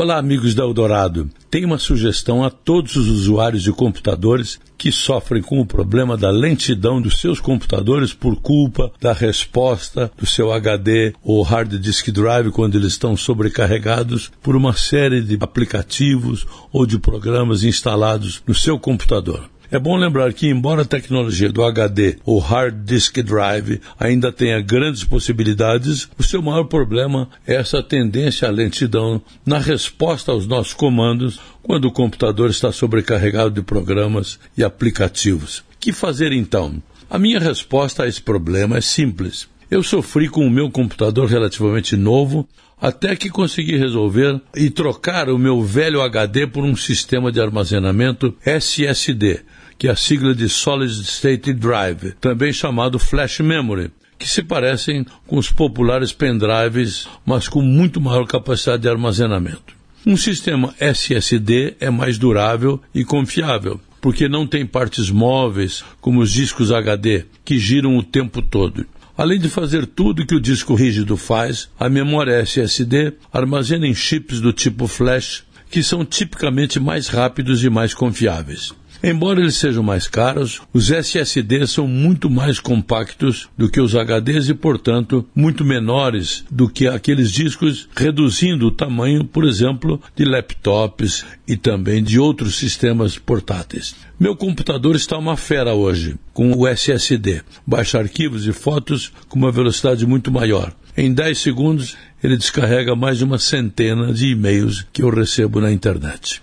Olá, amigos da Eldorado. Tenho uma sugestão a todos os usuários de computadores que sofrem com o problema da lentidão dos seus computadores por culpa da resposta do seu HD ou hard disk drive quando eles estão sobrecarregados por uma série de aplicativos ou de programas instalados no seu computador. É bom lembrar que, embora a tecnologia do HD ou Hard Disk Drive ainda tenha grandes possibilidades, o seu maior problema é essa tendência à lentidão na resposta aos nossos comandos quando o computador está sobrecarregado de programas e aplicativos. Que fazer então? A minha resposta a esse problema é simples. Eu sofri com o meu computador relativamente novo até que consegui resolver e trocar o meu velho HD por um sistema de armazenamento SSD, que é a sigla de Solid State Drive, também chamado Flash Memory, que se parecem com os populares pendrives, mas com muito maior capacidade de armazenamento. Um sistema SSD é mais durável e confiável, porque não tem partes móveis como os discos HD, que giram o tempo todo. Além de fazer tudo que o disco rígido faz, a memória SSD armazena em chips do tipo flash, que são tipicamente mais rápidos e mais confiáveis. Embora eles sejam mais caros, os SSDs são muito mais compactos do que os HDs e, portanto, muito menores do que aqueles discos, reduzindo o tamanho, por exemplo, de laptops e também de outros sistemas portáteis. Meu computador está uma fera hoje, com o SSD. Baixa arquivos e fotos com uma velocidade muito maior. Em 10 segundos, ele descarrega mais de uma centena de e-mails que eu recebo na internet.